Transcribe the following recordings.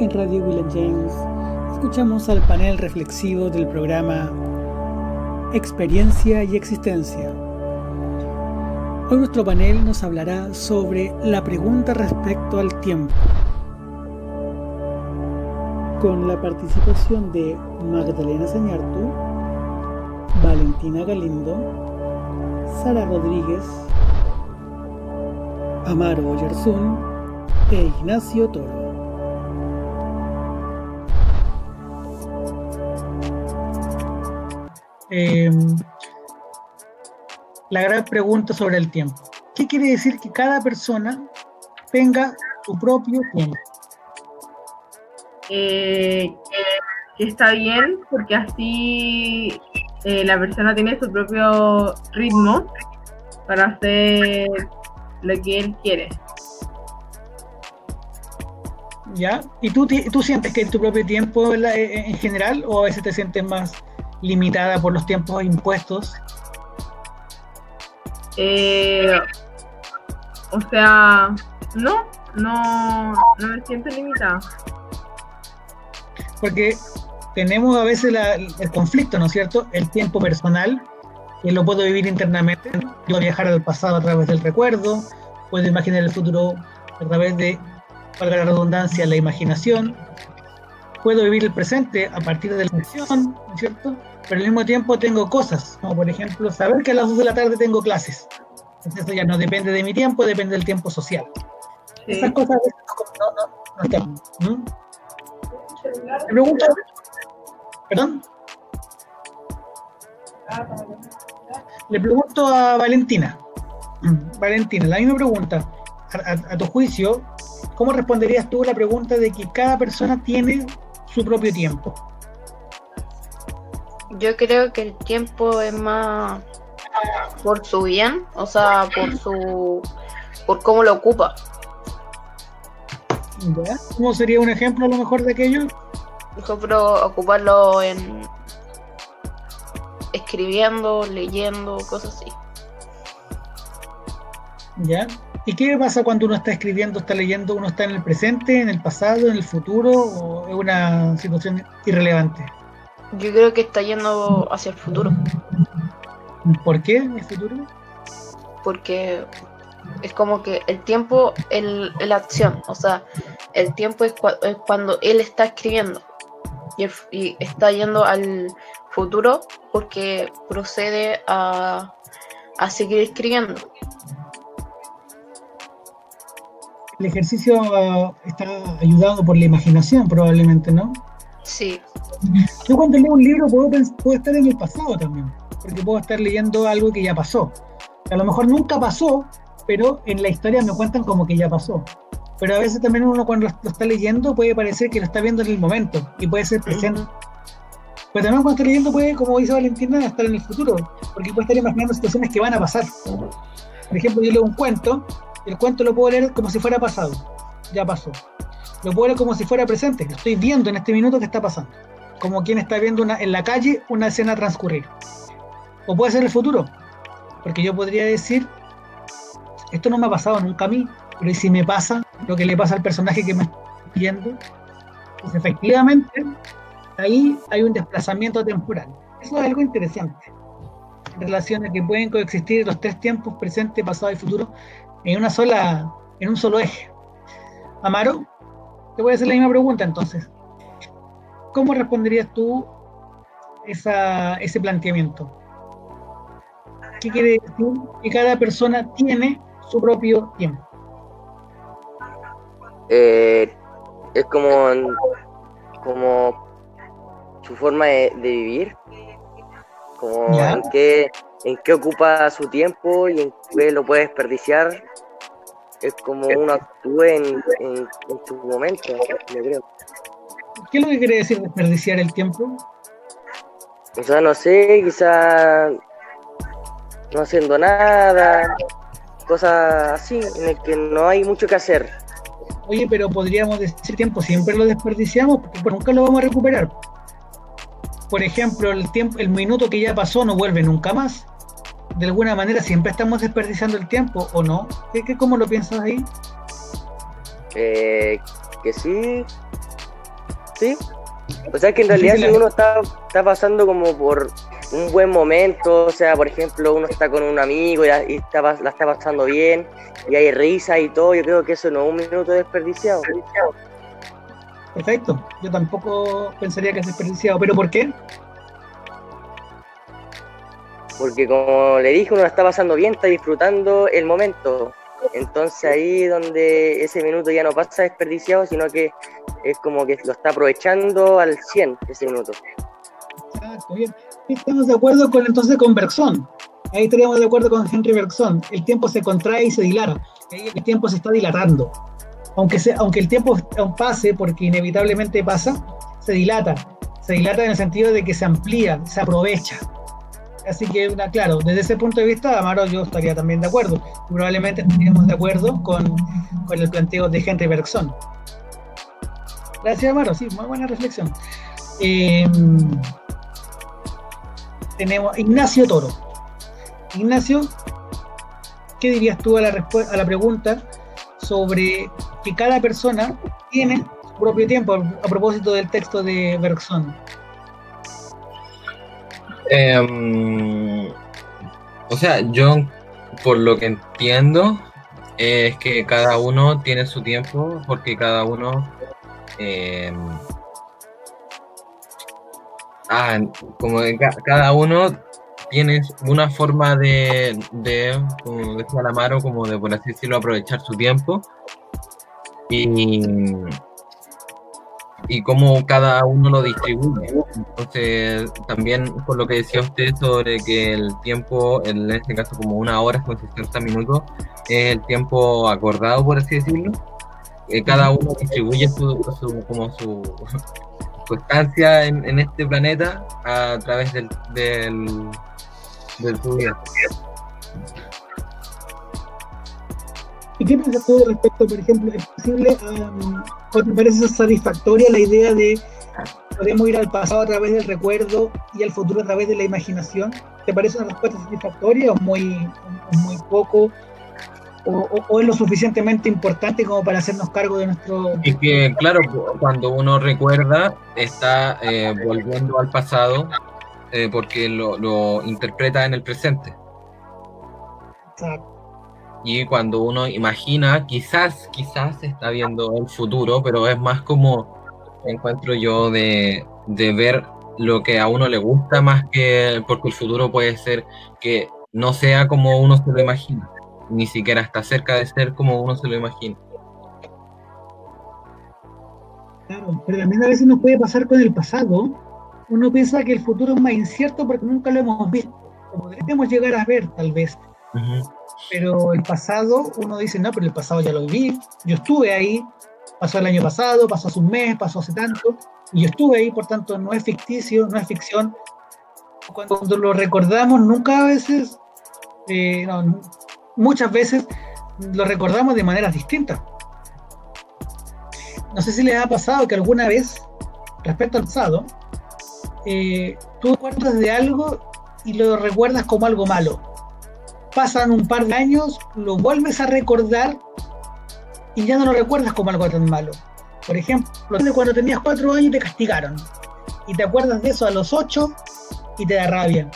en Radio William James escuchamos al panel reflexivo del programa Experiencia y Existencia. Hoy nuestro panel nos hablará sobre la pregunta respecto al tiempo. Con la participación de Magdalena Sañartu, Valentina Galindo, Sara Rodríguez, Amaro Oyarzún e Ignacio Toro. Em, la gran pregunta sobre el tiempo. ¿Qué quiere decir que cada persona tenga su propio tiempo? Eh, que está bien, porque así eh, la persona tiene su propio ritmo para hacer lo que él quiere. ¿Ya? ¿Y tú, tú sientes que es tu propio tiempo en general o a veces te sientes más limitada por los tiempos impuestos? Eh, o sea, no, no, no me siento limitada. Porque tenemos a veces el conflicto, ¿no es cierto? El tiempo personal, que lo puedo vivir internamente. Yo viajar al pasado a través del recuerdo, puedo imaginar el futuro a través de, para la redundancia, la imaginación. Puedo vivir el presente a partir de la emoción, ¿no es cierto? pero al mismo tiempo tengo cosas, como por ejemplo saber que a las 2 de la tarde tengo clases. Entonces eso ya no depende de mi tiempo, depende del tiempo social. Esas cosas no, no, no están. ¿Mm? Me pregunto, perdón. Le pregunto a Valentina. Valentina, la misma pregunta. a tu juicio, ¿cómo responderías tú a la pregunta de que cada persona tiene su propio tiempo? Yo creo que el tiempo es más por su bien, o sea, por su por cómo lo ocupa. ¿Cómo sería un ejemplo a lo mejor de aquello? Por ejemplo, ocuparlo en escribiendo, leyendo, cosas así. ¿Ya? ¿Y qué pasa cuando uno está escribiendo, está leyendo, uno está en el presente, en el pasado, en el futuro o es una situación irrelevante? Yo creo que está yendo hacia el futuro. ¿Por qué el futuro? Porque es como que el tiempo es la acción, o sea, el tiempo es, cuando él está escribiendo y, está yendo al futuro porque procede a, a seguir escribiendo. El ejercicio está ayudado por la imaginación probablemente, ¿no? Sí. Yo cuando leo un libro puedo, puedo estar en el pasado también, porque puedo estar leyendo algo que ya pasó. A lo mejor nunca pasó, pero en la historia me cuentan como que ya pasó. Pero a veces también uno cuando lo está leyendo puede parecer que lo está viendo en el momento y puede ser presente. Pero también cuando está leyendo puede, como dice Valentina, estar en el futuro, porque puede estar imaginando situaciones que van a pasar. Por ejemplo, yo leo un cuento, el cuento lo puedo leer como si fuera pasado, ya pasó. Lo puedo leer como si fuera presente, lo estoy viendo en este minuto que está pasando como quien está viendo en la calle una escena transcurrir. O puede ser el futuro, porque yo podría decir, esto no me ha pasado nunca a mí, pero si me pasa lo que le pasa al personaje que me está viendo, pues efectivamente ahí hay un desplazamiento temporal. Eso es algo interesante. En relación a que pueden coexistir los tres tiempos, presente, pasado y futuro, en una sola, en un solo eje. Amaro, te voy a hacer la misma pregunta entonces. ¿Cómo responderías tú esa, ese planteamiento? ¿Qué quiere decir? Que cada persona tiene su propio tiempo. Eh, es como, como su forma de, vivir, como en qué, en qué ocupa su tiempo y en qué lo puede desperdiciar. Es como uno actúe en, en, su momento, yo creo. ¿Qué es lo que quiere decir desperdiciar el tiempo? O sea, no sé, quizá no haciendo nada, cosas así, en el que no hay mucho que hacer. Oye, pero podríamos decir tiempo, siempre lo desperdiciamos porque nunca lo vamos a recuperar. Por ejemplo, el tiempo, el minuto que ya pasó no vuelve nunca más. De alguna manera siempre estamos desperdiciando el tiempo, ¿o no? ¿Qué, cómo lo piensas ahí? Eh, que sí, ¿sí? O sea que en realidad si uno está, está pasando como por un buen momento, o sea, por ejemplo, uno está con un amigo y, está, la está pasando bien, y hay risa y todo, yo creo que eso no es un minuto desperdiciado. Perfecto, yo tampoco pensaría que es desperdiciado, pero ¿por qué? Porque como le dije, uno la está pasando bien, está disfrutando el momento. Entonces ahí donde ese minuto ya no pasa desperdiciado, sino que es como que lo está aprovechando al 100 ese minuto. Exacto, bien. Estamos de acuerdo con entonces con Bergson. Ahí estaríamos de acuerdo con Henry Bergson. El tiempo se contrae y se dilata. El tiempo se está dilatando. Aunque, se, aunque el tiempo pase, porque inevitablemente pasa, se dilata. Se dilata en el sentido de que se amplía, se aprovecha. Así que, claro, desde ese punto de vista, Amaro, yo estaría también de acuerdo. Probablemente estaríamos de acuerdo con, con el planteo de Henry Bergson. Gracias, Amaro, sí, muy buena reflexión. Eh, tenemos Ignacio Toro. Ignacio, ¿qué dirías tú a la, a la pregunta sobre que cada persona tiene su propio tiempo a propósito del texto de Bergson? Em, o sea, yo por lo que entiendo es que cada uno tiene su tiempo porque cada uno Ah, como cada uno tiene una forma de, de como decía Lamaro, como de, por así decirlo, aprovechar su tiempo. Y, y cómo cada uno lo distribuye. Entonces, también por lo que decía usted sobre que el tiempo, en este caso como una hora con 60 minutos, es el tiempo acordado, por así decirlo. Eh, cada uno distribuye su, como su, su estancia en, este planeta a través del, del, del ¿Y qué piensas tú respecto, por ejemplo, es posible, um, o te parece satisfactoria la idea de podemos ir al pasado a través del recuerdo y al futuro a través de la imaginación? ¿Te parece una respuesta satisfactoria o muy, muy poco o, es lo suficientemente importante como para hacernos cargo de nuestro... Y que, claro, cuando uno recuerda, está eh, volviendo al pasado eh, porque lo, interpreta en el presente. Exacto. Y cuando uno imagina, quizás, quizás está viendo el futuro, pero es más como encuentro yo de, de ver lo que a uno le gusta más que porque el futuro puede ser que no sea como uno se lo imagina ni siquiera está cerca de ser como uno se lo imagina. Claro, pero también a veces nos puede pasar con el pasado. Uno piensa que el futuro es más incierto porque nunca lo hemos visto. Lo podríamos llegar a ver, tal vez. Pero el pasado, uno dice, no, pero el pasado ya lo viví. Yo estuve ahí. Pasó el año pasado, pasó hace un mes, pasó hace tanto. Y yo estuve ahí, por tanto, no es ficticio, no es ficción. Cuando lo recordamos, nunca a veces, eh, no, muchas veces lo recordamos de maneras distintas. No sé si les ha pasado que alguna vez, respecto al pasado, eh, tú acuerdas de algo y lo recuerdas como algo malo. Pasan un par de años, lo vuelves a recordar y ya no lo recuerdas como algo tan malo. Por ejemplo, cuando tenías cuatro años te castigaron y te acuerdas de eso a los ocho y te da rabia.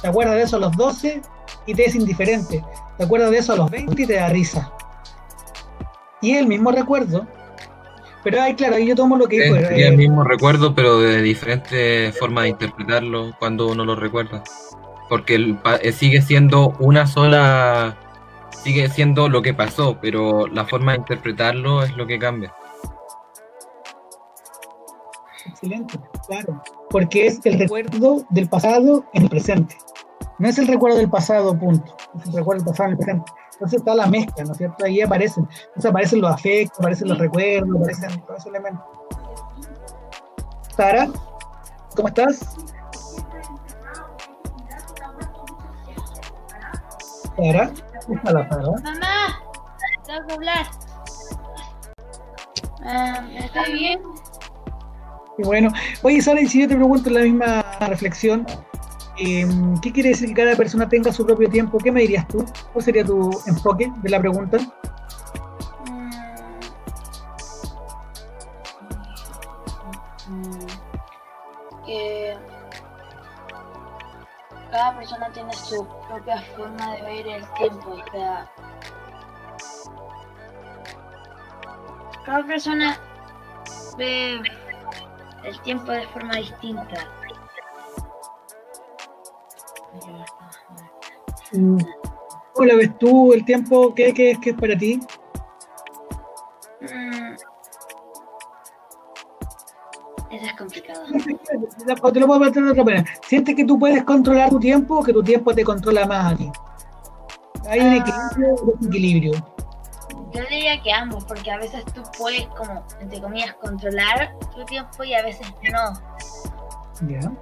Te acuerdas de eso a los doce y te es indiferente. Te acuerdas de eso a los 20 y te da risa. Y el mismo recuerdo. Pero ahí, claro, ahí yo tomo lo que dijo. Es el mismo recuerdo, pero de diferentes formas de interpretarlo cuando uno lo recuerda. Porque eh, sigue siendo una sola. Sigue siendo lo que pasó, pero la forma de interpretarlo es lo que cambia. Excelente, claro. Porque es el recuerdo del pasado en el presente. No es el recuerdo del pasado, punto. Es el recuerdo del pasado en el presente. Entonces está la mezcla, ¿no es cierto? Ahí aparecen. Entonces aparecen los afectos, aparecen los recuerdos, aparecen todos esos elementos. Sara, ¿cómo estás? Sara, ¿cómo la Sara? Mamá, tengo que hablar. Ah, ¿Está bien? Y bueno, oye Sara, y si yo te pregunto la misma reflexión, Em, ¿Qué quiere decir que cada persona tenga su propio tiempo? ¿Qué me dirías tú? ¿Cuál sería tu enfoque de la pregunta? Persona tiene su propia forma de ver el tiempo, o sea, cada persona ve el tiempo de forma distinta. Mm. ¿Cómo lo ves tú el tiempo? ¿Qué, qué, es, qué es para ti? Te lo puedo plantear de otra manera. ¿Sientes que tú puedes controlar tu tiempo o que tu tiempo te controla más a ti? ¿Hay un Ah. equilibrio o desequilibrio? Yo diría que ambos, porque a veces tú puedes, como, entre comillas, controlar tu tiempo y a veces no. Ya.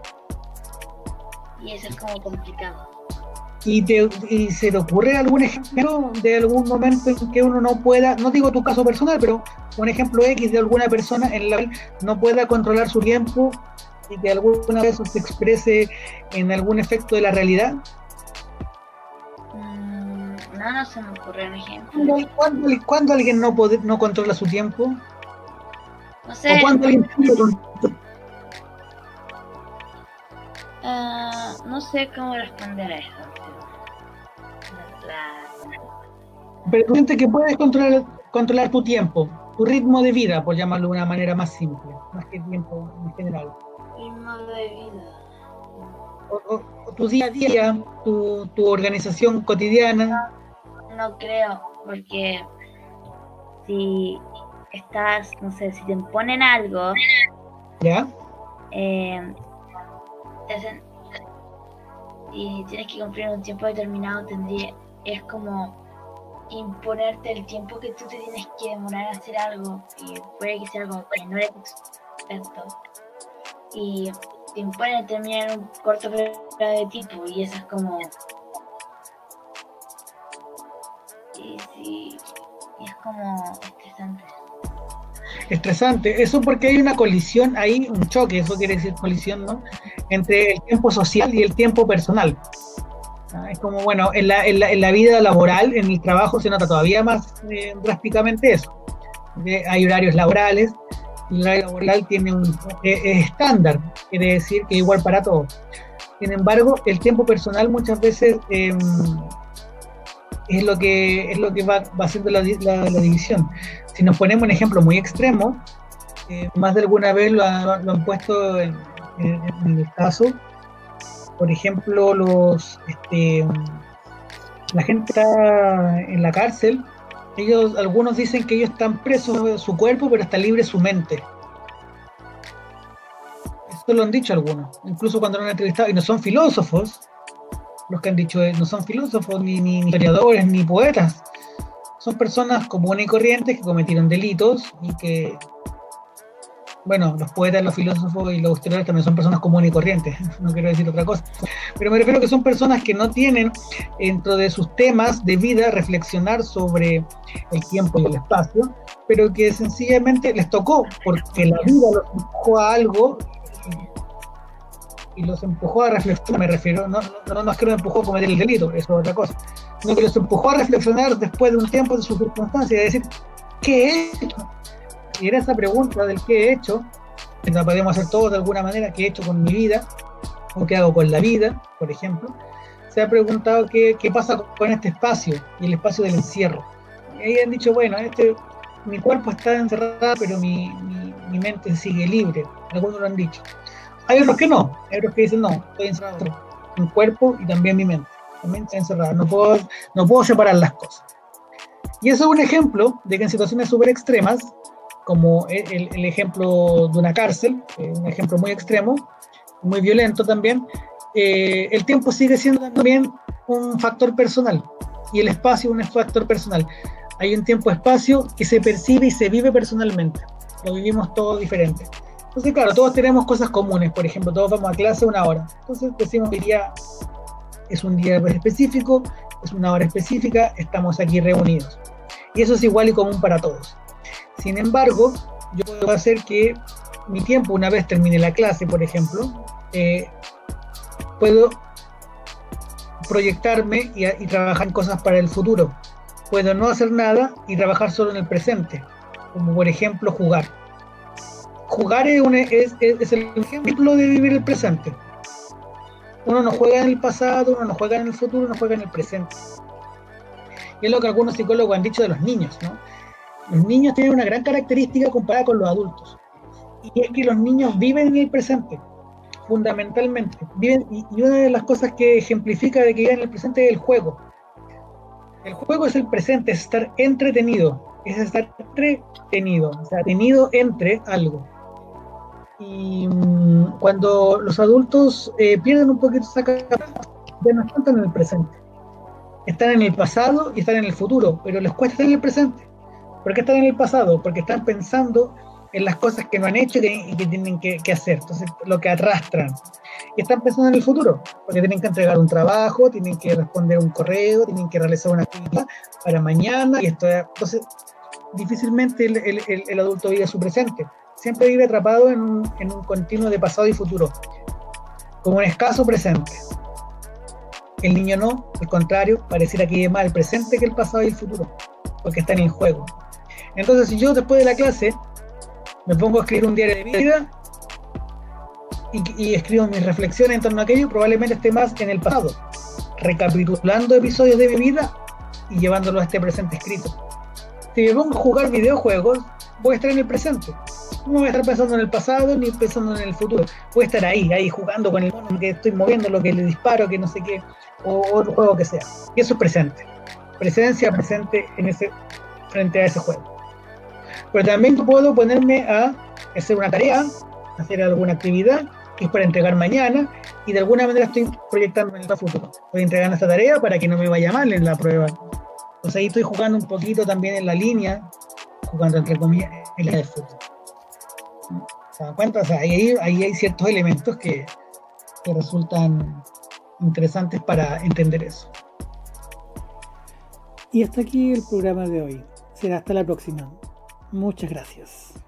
Y eso es como complicado. ¿Y, te, ¿Y se te ocurre algún ejemplo de algún momento en que uno no pueda, no digo tu caso personal, pero un ejemplo X de alguna persona en la que no pueda controlar su tiempo y que alguna vez se exprese en algún efecto de la realidad? Mm, no, no se me ocurre un ejemplo. ¿Cuándo, alguien no, pode- no controla su tiempo? No ¿O sé, cuándo alguien lo controla? ah, no sé cómo responder a eso. pero- la- Pero tú sientes que puedes controlar, controlar tu tiempo, tu ritmo de vida, por llamarlo de una manera más simple, más que tiempo en general. ritmo de vida. O, o- tu día a día, tu, tu organización cotidiana. No creo, porque si estás, no sé, si te imponen algo, ¿Ya? eh, te hacen- y tienes que cumplir un tiempo determinado, tendría, es como imponerte el tiempo que tú te tienes que demorar a hacer algo, y puede que sea algo que no eres experto, y te imponen terminar un corto periodo de tiempo, y eso es como... Y sí, y es como estresante. Estresante. Eso porque hay una colisión ahí, un choque, eso quiere decir colisión, ¿no? Entre el tiempo social y el tiempo personal. Ah, Es como, bueno, en la, en la- en la vida laboral, en el trabajo, se nota todavía más eh, drásticamente eso. Hay horarios laborales, el horario laboral tiene un eh, es estándar, quiere decir que igual para todos. Sin embargo, el tiempo personal muchas veces eh, es lo que es lo que va, va haciendo la, la- división. Si nos ponemos un ejemplo muy extremo, eh, más de alguna vez lo, lo han puesto en- en el caso, por ejemplo, los este, la gente está en la cárcel, ellos, algunos dicen que ellos están presos de su cuerpo, pero está libre su mente. Eso lo han dicho algunos, incluso cuando lo han entrevistado, y no son filósofos, los que han dicho, eh, no son filósofos, ni, ni, historiadores, ni poetas, son personas comunes y corrientes que cometieron delitos y que, bueno, los poetas, los filósofos y los historiadores también son personas comunes y corrientes, no quiero decir otra cosa, pero me refiero a que son personas que no tienen dentro de sus temas de vida reflexionar sobre el tiempo y el espacio, pero que sencillamente les tocó, porque la vida los empujó a algo y los empujó a reflexionar, me refiero, no, no, no es que los empujó a cometer el delito, eso es otra cosa, sino que los empujó a reflexionar después de un tiempo de sus circunstancias y a decir, ¿qué he hecho? Y era esa pregunta del qué he hecho, que la podemos hacer todos de alguna manera, qué he hecho con mi vida, o qué hago con la vida, por ejemplo, se ha preguntado qué, qué pasa con este espacio y el espacio del encierro. Y ahí han dicho, bueno, este, mi cuerpo está encerrado, pero mi, mi, mi mente sigue libre. Algunos lo han dicho. Hay otros que no, hay otros que dicen, no, estoy encerrado mi cuerpo y también mi mente. También está encerrada, no puedo, no puedo separar las cosas. Y eso es un ejemplo de que en situaciones súper extremas, como el, el, el, ejemplo de una cárcel, eh, un ejemplo muy extremo, muy violento también, eh, el tiempo sigue siendo también un factor personal y el espacio un factor personal. Hay un tiempo-espacio que se percibe y se vive personalmente. Lo vivimos todos diferente. Entonces, claro, todos tenemos cosas comunes. Por ejemplo, todos vamos a clase una hora. Entonces decimos que día es un día específico, es una hora específica, estamos aquí reunidos. Y eso es igual y común para todos. Sin embargo, yo puedo hacer que mi tiempo, una vez termine la clase, por ejemplo, eh, puedo proyectarme y, trabajar en cosas para el futuro. Puedo no hacer nada y trabajar solo en el presente, como por ejemplo jugar. jugar es, el ejemplo de vivir el presente. Uno no juega en el pasado, uno no juega en el futuro, uno juega en el presente. Y es lo que algunos psicólogos han dicho de los niños, ¿no? Los niños tienen una gran característica comparada con los adultos. Y es que los niños viven en el presente, fundamentalmente. Viven, y, una de las cosas que ejemplifica de que viven en el presente es el juego. El juego es el presente, es estar entretenido, es estar entretenido, o sea, tenido entre algo. Y mm, cuando los adultos eh, pierden un poquito esa capacidad, ya no están en el presente. Están en el pasado y están en el futuro, pero les cuesta estar en el presente. ¿Por qué están en el pasado? Porque están pensando en las cosas que no han hecho y que, tienen que, hacer, entonces lo que arrastran. Y están pensando en el futuro, porque tienen que entregar un trabajo, tienen que responder un correo, tienen que realizar una actividad para mañana, y esto, entonces difícilmente el, adulto vive su presente, siempre vive atrapado en un, continuo de pasado y futuro, como un escaso presente. El niño no, al contrario, pareciera que vive más el presente que el pasado y el futuro, porque está en juego. Entonces, si yo después de la clase me pongo a escribir un diario de vida y, escribo mis reflexiones en torno a aquello, probablemente esté más en el pasado, recapitulando episodios de mi vida y llevándolo a este presente escrito. Si me pongo a jugar videojuegos, voy a estar en el presente. No voy a estar pensando en el pasado ni pensando en el futuro. Voy a estar ahí, ahí jugando con el mono que estoy moviendo, lo que le disparo, que no sé qué, o otro juego que sea. Y eso es presente. Presencia presente en ese, frente a ese juego pero también puedo ponerme a hacer una tarea, hacer alguna actividad que es para entregar mañana y de alguna manera estoy proyectando en el futuro. Estoy entregando esta tarea para que no me vaya mal en la prueba. Entonces ahí estoy jugando un poquito también en la línea, jugando entre comillas en la de futuro. ¿Se dan cuenta? O sea, ahí, ahí hay ciertos elementos que, que resultan interesantes para entender eso. Y hasta aquí el programa de hoy. Será hasta la próxima. Muchas gracias.